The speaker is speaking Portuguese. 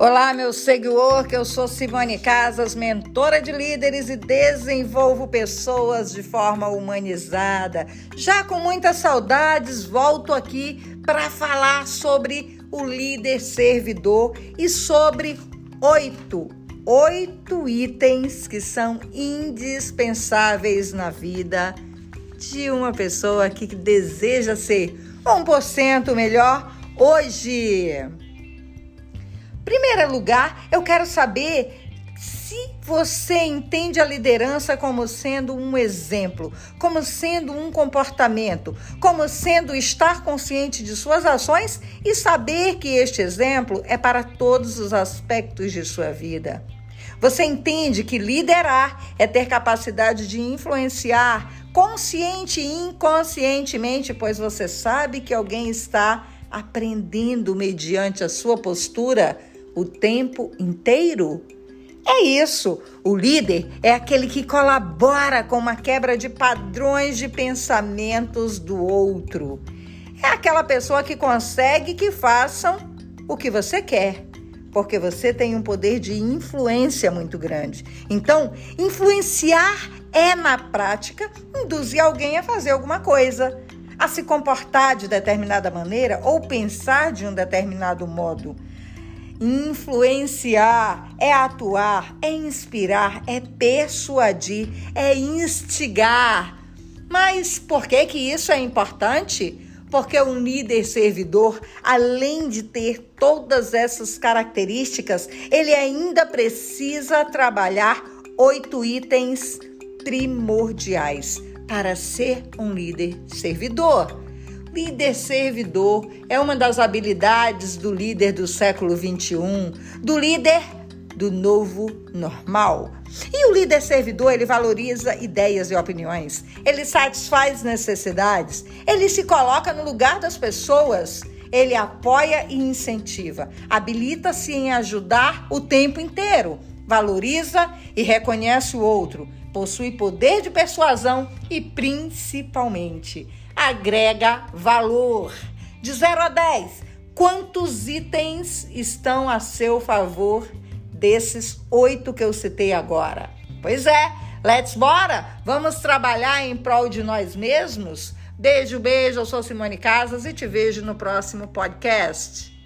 Olá, meu seguidor, que eu sou Simone Casas, mentora de líderes e desenvolvo pessoas de forma humanizada. Já com muitas saudades, volto aqui para falar sobre o líder servidor e sobre oito, oito itens que são indispensáveis na vida de uma pessoa que deseja ser 1% melhor hoje. Primeiro lugar, eu quero saber se você entende a liderança como sendo um exemplo, como sendo um comportamento, como sendo estar consciente de suas ações e saber que este exemplo é para todos os aspectos de sua vida. Você entende que liderar é ter capacidade de influenciar consciente e inconscientemente, pois você sabe que alguém está aprendendo mediante a sua postura o tempo inteiro? É isso. O líder é aquele que colabora com uma quebra de padrões de pensamentos do outro. É aquela pessoa que consegue que façam o que você quer, porque você tem um poder de influência muito grande. Então, influenciar é, na prática, induzir alguém a fazer alguma coisa, a se comportar de determinada maneira ou pensar de um determinado modo. Influenciar é atuar, é inspirar, é persuadir, é instigar. Mas por que que isso é importante? Porque um líder servidor, além de ter todas essas características, ele ainda precisa trabalhar oito itens primordiais para ser um líder servidor. Líder servidor. É uma das habilidades do líder do século 21, do líder do novo normal. E o líder servidor, ele valoriza ideias e opiniões, ele satisfaz necessidades, ele se coloca no lugar das pessoas, ele apoia e incentiva, habilita-se em ajudar o tempo inteiro, valoriza e reconhece o outro, possui poder de persuasão e, principalmente, agrega valor. De 0 a 10, quantos itens estão a seu favor desses oito que eu citei agora? Pois é, let's bora! Vamos trabalhar em prol de nós mesmos? Beijo, beijo, eu sou Simone Casas e te vejo no próximo podcast.